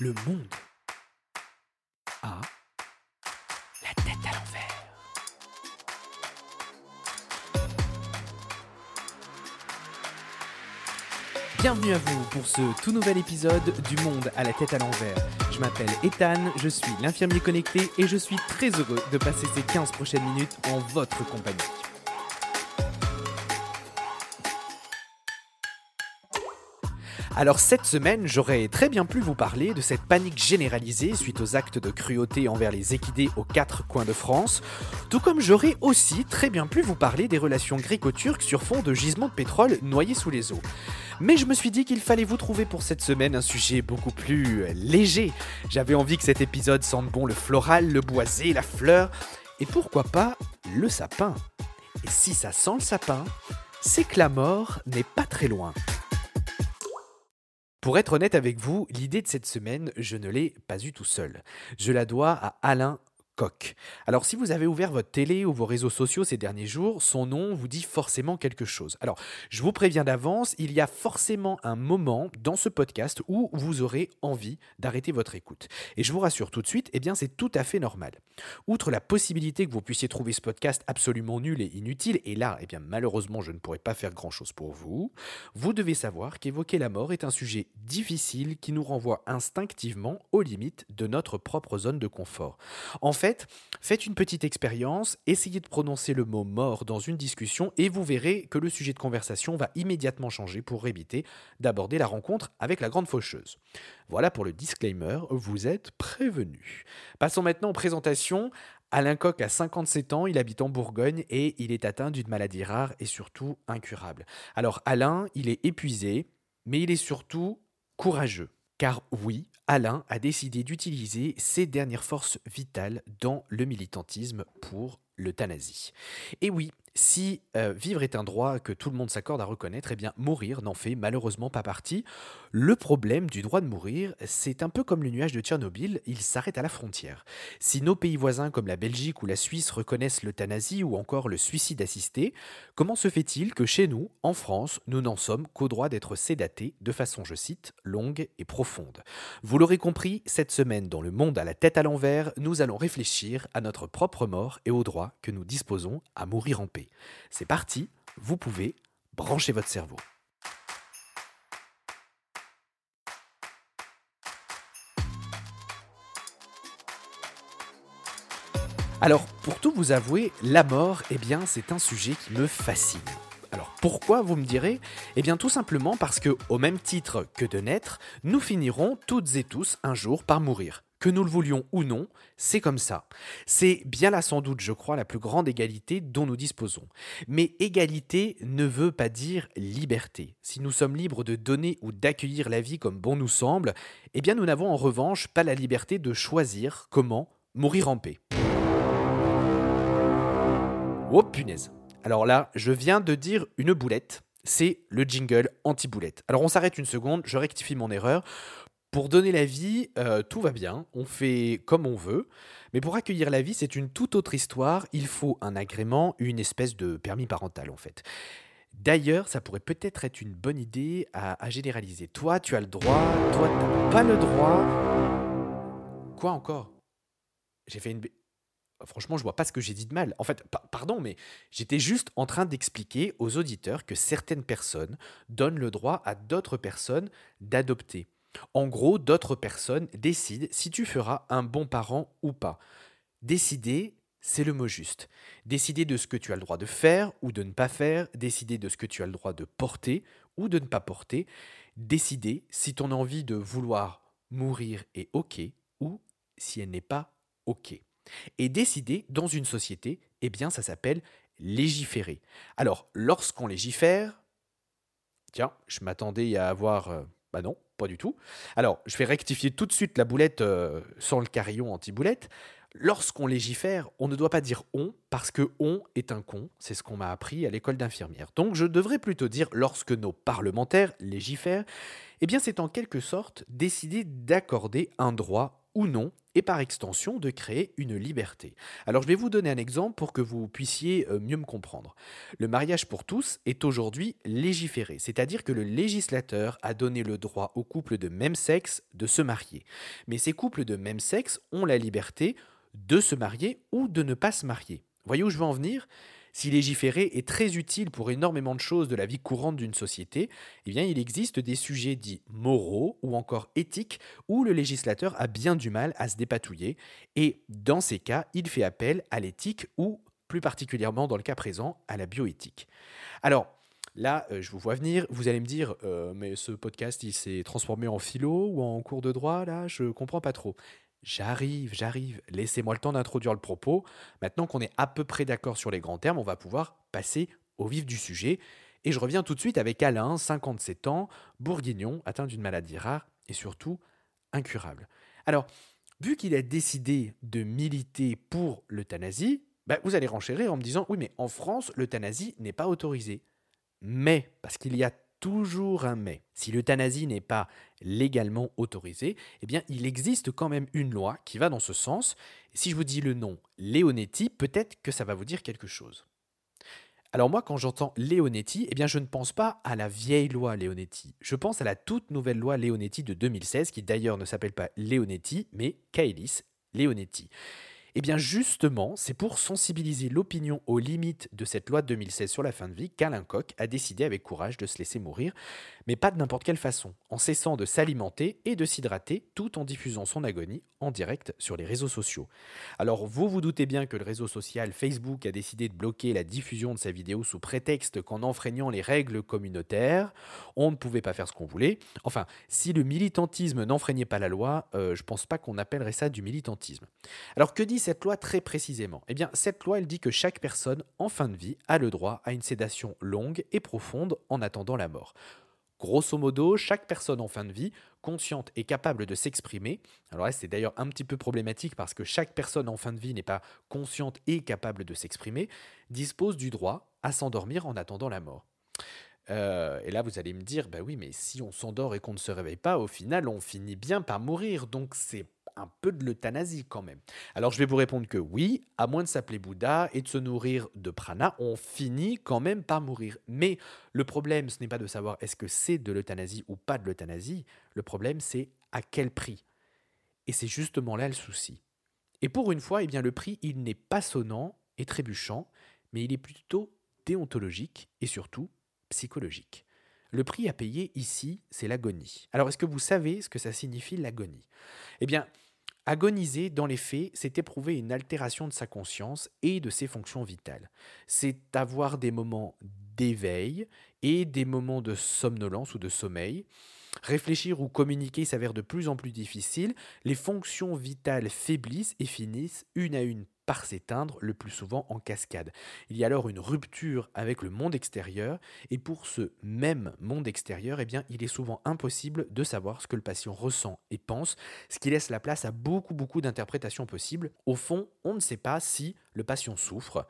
Le monde a la tête à l'envers. Bienvenue à vous pour ce tout nouvel épisode du Monde à la tête à l'envers. Je m'appelle Ethan, je suis l'infirmier connecté et je suis très heureux de passer ces 15 prochaines minutes en votre compagnie. Alors cette semaine, j'aurais très bien pu vous parler de cette panique généralisée suite aux actes de cruauté envers les équidés aux quatre coins de France, tout comme j'aurais aussi très bien pu vous parler des relations gréco-turques sur fond de gisements de pétrole noyés sous les eaux. Mais je me suis dit qu'il fallait vous trouver pour cette semaine un sujet beaucoup plus léger. J'avais envie que cet épisode sente bon le floral, le boisé, la fleur, et pourquoi pas le sapin. Et si ça sent le sapin, c'est que la mort n'est pas très loin. Pour être honnête avec vous, l'idée de cette semaine, je ne l'ai pas eue tout seul. Je la dois à Alain Alors si vous avez ouvert votre télé ou vos réseaux sociaux ces derniers jours, son nom vous dit forcément quelque chose. Alors je vous préviens d'avance, il y a forcément un moment dans ce podcast où vous aurez envie d'arrêter votre écoute. Et je vous rassure tout de suite, eh bien c'est tout à fait normal. Outre la possibilité que vous puissiez trouver ce podcast absolument nul et inutile, et là, eh bien malheureusement je ne pourrai pas faire grand-chose pour vous, vous devez savoir qu'évoquer la mort est un sujet difficile qui nous renvoie instinctivement aux limites de notre propre zone de confort. En fait, faites une petite expérience, essayez de prononcer le mot mort dans une discussion et vous verrez que le sujet de conversation va immédiatement changer pour éviter d'aborder la rencontre avec la grande faucheuse. Voilà pour le disclaimer, vous êtes prévenu. Passons maintenant aux présentations. Alain Coq a 57 ans, il habite en Bourgogne et il est atteint d'une maladie rare et surtout incurable. Alors Alain, il est épuisé, mais il est surtout courageux. Car oui, Alain a décidé d'utiliser ses dernières forces vitales dans le militantisme pour l'euthanasie. Et oui, si euh, vivre est un droit que tout le monde s'accorde à reconnaître, eh bien mourir n'en fait malheureusement pas partie. Le problème du droit de mourir, c'est un peu comme le nuage de Tchernobyl, il s'arrête à la frontière. Si nos pays voisins comme la Belgique ou la Suisse reconnaissent l'euthanasie ou encore le suicide assisté, comment se fait-il que chez nous, en France, nous n'en sommes qu'au droit d'être sédatés de façon, je cite, longue et profonde? Vous l'aurez compris, cette semaine dans le monde à la tête à l'envers, nous allons réfléchir à notre propre mort et au droit que nous disposons à mourir en paix. C'est parti, vous pouvez brancher votre cerveau. Alors, pour tout vous avouer, la mort, eh bien, c'est un sujet qui me fascine. Pourquoi vous me direz Eh bien tout simplement parce que, au même titre que de naître, nous finirons toutes et tous un jour par mourir. Que nous le voulions ou non, c'est comme ça. C'est bien là sans doute, je crois, la plus grande égalité dont nous disposons. Mais égalité ne veut pas dire liberté. Si nous sommes libres de donner ou d'accueillir la vie comme bon nous semble, eh bien nous n'avons en revanche pas la liberté de choisir comment mourir en paix. Oh. Alors là, je viens de dire une boulette. C'est le jingle anti-boulette. Alors on s'arrête une seconde, je rectifie mon erreur. Pour donner la vie, euh, tout va bien, on fait comme on veut, mais pour accueillir la vie, c'est une toute autre histoire, il faut un agrément, une espèce de permis parental en fait. D'ailleurs, ça pourrait peut-être être une bonne idée à, généraliser. Toi, tu as le droit, toi, tu n'as pas le droit. Quoi encore? J'ai fait une... Franchement, je vois pas ce que j'ai dit de mal. En fait, pardon, mais j'étais juste en train d'expliquer aux auditeurs que certaines personnes donnent le droit à d'autres personnes d'adopter. En gros, d'autres personnes décident si tu feras un bon parent ou pas. Décider, c'est le mot juste. Décider de ce que tu as le droit de faire ou de ne pas faire, décider de ce que tu as le droit de porter ou de ne pas porter, décider si ton envie de vouloir mourir est OK ou si elle n'est pas OK. Et décider dans une société, eh bien ça s'appelle légiférer. Alors, lorsqu'on légifère, tiens, je m'attendais à avoir... Euh, bah non, pas du tout. Alors, je vais rectifier tout de suite la boulette euh, sans le carillon anti-boulette. Lorsqu'on légifère, on ne doit pas dire on parce que on est un con, c'est ce qu'on m'a appris à l'école d'infirmière. Donc je devrais plutôt dire lorsque nos parlementaires légifèrent, eh bien c'est en quelque sorte décider d'accorder un droit droit ou non, et par extension de créer une liberté. Alors je vais vous donner un exemple pour que vous puissiez euh, mieux me comprendre. Le mariage pour tous est aujourd'hui légiféré, c'est-à-dire que le législateur a donné le droit aux couples de même sexe de se marier. Mais ces couples de même sexe ont la liberté de se marier ou de ne pas se marier. Voyez où je veux en venir? Si légiférer est très utile pour énormément de choses de la vie courante d'une société, eh bien il existe des sujets dits moraux ou encore éthiques où le législateur a bien du mal à se dépatouiller et dans ces cas, il fait appel à l'éthique ou plus particulièrement dans le cas présent à la bioéthique. Alors, Là, euh, je vous vois venir, vous allez me dire, euh, mais ce podcast, il s'est transformé en philo ou en cours de droit, là, je comprends pas trop. J'arrive, j'arrive. Laissez-moi le temps d'introduire le propos. Maintenant qu'on est à peu près d'accord sur les grands termes, on va pouvoir passer au vif du sujet. Et je reviens tout de suite avec Alain, 57 ans, bourguignon, atteint d'une maladie rare et surtout incurable. Alors, vu qu'il a décidé de militer pour l'euthanasie, bah, vous allez renchérir en me disant oui, mais en France, l'euthanasie n'est pas autorisée. Mais, parce qu'il y a toujours un mais. Si l'euthanasie n'est pas légalement autorisée, eh bien, il existe quand même une loi qui va dans ce sens. si je vous dis le nom Leonetti, peut-être que ça va vous dire quelque chose. Alors moi, quand j'entends Leonetti, eh bien, je ne pense pas à la vieille loi Leonetti. Je pense à la toute nouvelle loi Leonetti de 2016, qui d'ailleurs ne s'appelle pas Leonetti, mais Kaelis Leonetti. Eh bien justement, c'est pour sensibiliser l'opinion aux limites de cette loi de 2016 sur la fin de vie qu'Alain Koch a décidé avec courage de se laisser mourir, mais pas de n'importe quelle façon, en cessant de s'alimenter et de s'hydrater tout en diffusant son agonie en direct sur les réseaux sociaux. Alors vous vous doutez bien que le réseau social Facebook a décidé de bloquer la diffusion de sa vidéo sous prétexte qu'en enfreignant les règles communautaires, on ne pouvait pas faire ce qu'on voulait. Enfin, si le militantisme n'enfreignait pas la loi, euh, je pense pas qu'on appellerait ça du militantisme. Alors que dit cette loi très précisément Eh bien, cette loi, elle dit que chaque personne en fin de vie a le droit à une sédation longue et profonde en attendant la mort. Grosso modo, chaque personne en fin de vie, consciente et capable de s'exprimer, alors là c'est d'ailleurs un petit peu problématique parce que chaque personne en fin de vie n'est pas consciente et capable de s'exprimer, dispose du droit à s'endormir en attendant la mort. Euh, et là, vous allez me dire, bah oui, mais si on s'endort et qu'on ne se réveille pas, au final, on finit bien par mourir. Donc, c'est un peu de l'euthanasie quand même. Alors je vais vous répondre que oui, à moins de s'appeler Bouddha et de se nourrir de prana, on finit quand même par mourir. Mais le problème, ce n'est pas de savoir est-ce que c'est de l'euthanasie ou pas de l'euthanasie, le problème c'est à quel prix. Et c'est justement là le souci. Et pour une fois, eh bien, le prix, il n'est pas sonnant et trébuchant, mais il est plutôt déontologique et surtout psychologique. Le prix à payer ici, c'est l'agonie. Alors, est-ce que vous savez ce que ça signifie l'agonie? Eh bien, Agoniser, dans les faits, c'est éprouver une altération de sa conscience et de ses fonctions vitales. C'est avoir des moments d'éveil et des moments de somnolence ou de sommeil. Réfléchir ou communiquer s'avère de plus en plus difficile, les fonctions vitales faiblissent et finissent une à une par s'éteindre, le plus souvent en cascade. Il y a alors une rupture avec le monde extérieur, et pour ce même monde extérieur, eh il est souvent impossible de savoir ce que le patient ressent et pense, ce qui laisse la place à beaucoup, beaucoup d'interprétations possibles. Au fond, on ne sait pas si le patient souffre,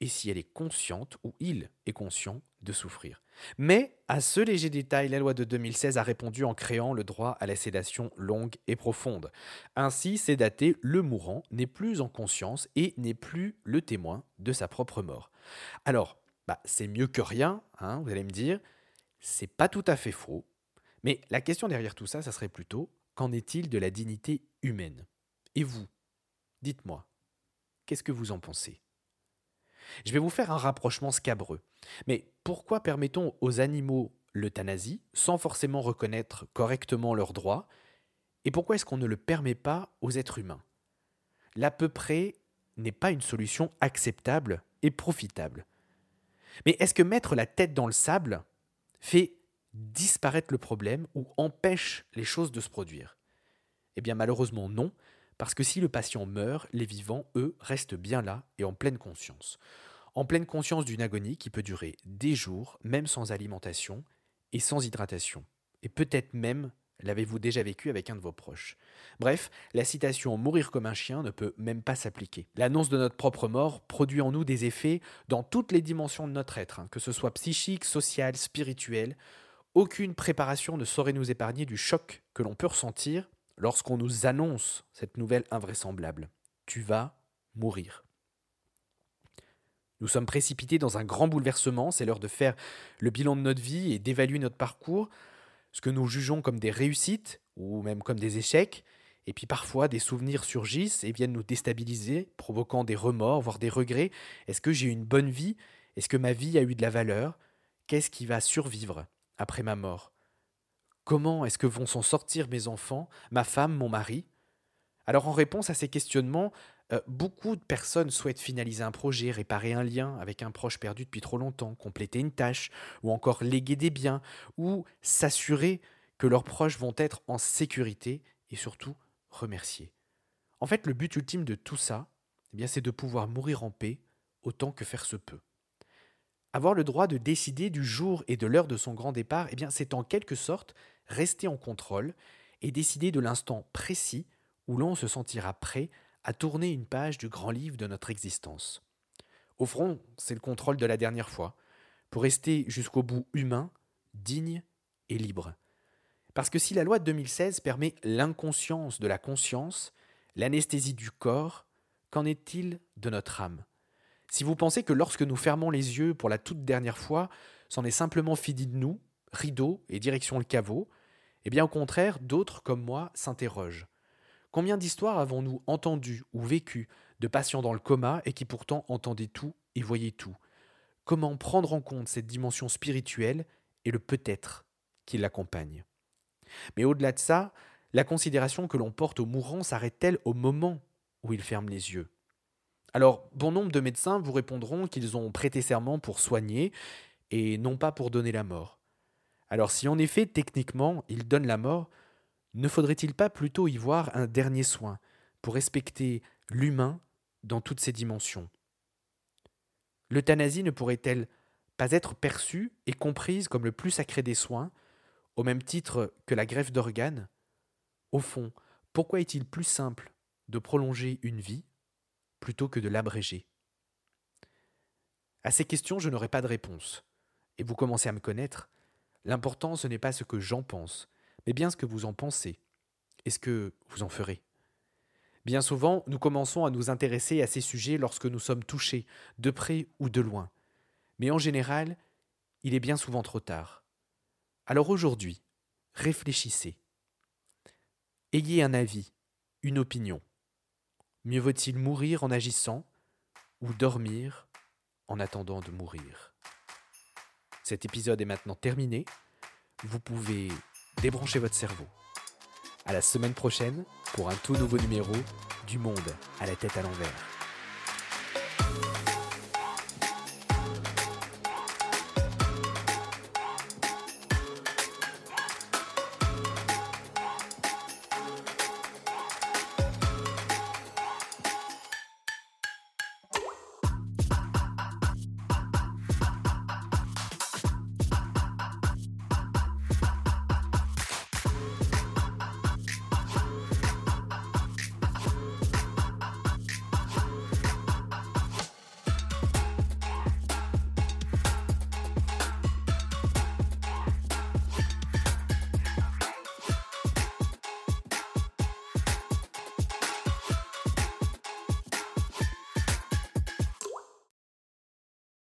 et si elle est consciente ou il est conscient de souffrir. Mais à ce léger détail, la loi de 2016 a répondu en créant le droit à la sédation longue et profonde. Ainsi, sédaté, le mourant n'est plus en conscience et n'est plus le témoin de sa propre mort. Alors, bah, c'est mieux que rien, hein, vous allez me dire, c'est pas tout à fait faux, mais la question derrière tout ça, ça serait plutôt qu'en est-il de la dignité humaine? Et vous, dites-moi, qu'est-ce que vous en pensez? Je vais vous faire un rapprochement scabreux. Mais pourquoi permettons aux animaux l'euthanasie sans forcément reconnaître correctement leurs droits? Et pourquoi est-ce qu'on ne le permet pas aux êtres humains? L'à peu près n'est pas une solution acceptable et profitable. Mais est-ce que mettre la tête dans le sable fait disparaître le problème ou empêche les choses de se produire? Eh bien malheureusement non, parce que si le patient meurt, les vivants, eux, restent bien là et en pleine conscience. En pleine conscience d'une agonie qui peut durer des jours, même sans alimentation et sans hydratation. Et peut-être même l'avez-vous déjà vécu avec un de vos proches. Bref, la citation Mourir comme un chien ne peut même pas s'appliquer. L'annonce de notre propre mort produit en nous des effets dans toutes les dimensions de notre être, hein, que ce soit psychique, social, spirituel. Aucune préparation ne saurait nous épargner du choc que l'on peut ressentir lorsqu'on nous annonce cette nouvelle invraisemblable. Tu vas mourir. Nous sommes précipités dans un grand bouleversement, c'est l'heure de faire le bilan de notre vie et d'évaluer notre parcours, ce que nous jugeons comme des réussites ou même comme des échecs, et puis parfois des souvenirs surgissent et viennent nous déstabiliser, provoquant des remords, voire des regrets. Est-ce que j'ai eu une bonne vie? Est-ce que ma vie a eu de la valeur? Qu'est-ce qui va survivre après ma mort? Comment est-ce que vont s'en sortir mes enfants, ma femme, mon mari? Alors en réponse à ces questionnements, euh, beaucoup de personnes souhaitent finaliser un projet, réparer un lien avec un proche perdu depuis trop longtemps, compléter une tâche, ou encore léguer des biens, ou s'assurer que leurs proches vont être en sécurité et surtout remerciés. En fait, le but ultime de tout ça, eh c'est de pouvoir mourir en paix autant que faire se peut. Avoir le droit de décider du jour et de l'heure de son grand départ, eh c'est en quelque sorte rester en contrôle et décider de l'instant précis où l'on se sentira prêt à tourner une page du grand livre de notre existence. Au front, c'est le contrôle de la dernière fois, pour rester jusqu'au bout humain, digne et libre. Parce que si la loi de 2016 permet l'inconscience de la conscience, l'anesthésie du corps, qu'en est-il de notre âme? Si vous pensez que lorsque nous fermons les yeux pour la toute dernière fois, c'en est simplement fini de nous, rideau et direction le caveau, eh bien au contraire, d'autres comme moi s'interrogent. Combien d'histoires avons-nous entendues ou vécues de patients dans le coma et qui pourtant entendaient tout et voyaient tout? Comment prendre en compte cette dimension spirituelle et le peut-être qui l'accompagne? Mais au-delà de ça, la considération que l'on porte au mourant s'arrête-t-elle au moment où il ferme les yeux? Alors, bon nombre de médecins vous répondront qu'ils ont prêté serment pour soigner et non pas pour donner la mort. Alors si en effet, techniquement, il donne la mort, ne faudrait-il pas plutôt y voir un dernier soin pour respecter l'humain dans toutes ses dimensions? L'euthanasie ne pourrait-elle pas être perçue et comprise comme le plus sacré des soins, au même titre que la greffe d'organes? Au fond, pourquoi est-il plus simple de prolonger une vie plutôt que de l'abréger À ces questions, je n'aurai pas de réponse. Et vous commencez à me connaître. L'important, ce n'est pas ce que j'en pense, mais bien ce que vous en pensez et ce que vous en ferez. Bien souvent, nous commençons à nous intéresser à ces sujets lorsque nous sommes touchés, de près ou de loin. Mais en général, il est bien souvent trop tard. Alors aujourd'hui, réfléchissez. Ayez un avis, une opinion. Mieux vaut-il mourir en agissant ou dormir en attendant de mourir Cet épisode est maintenant terminé. Vous pouvez débranchez votre cerveau. À la semaine prochaine pour un tout nouveau numéro du monde à la tête à l'envers.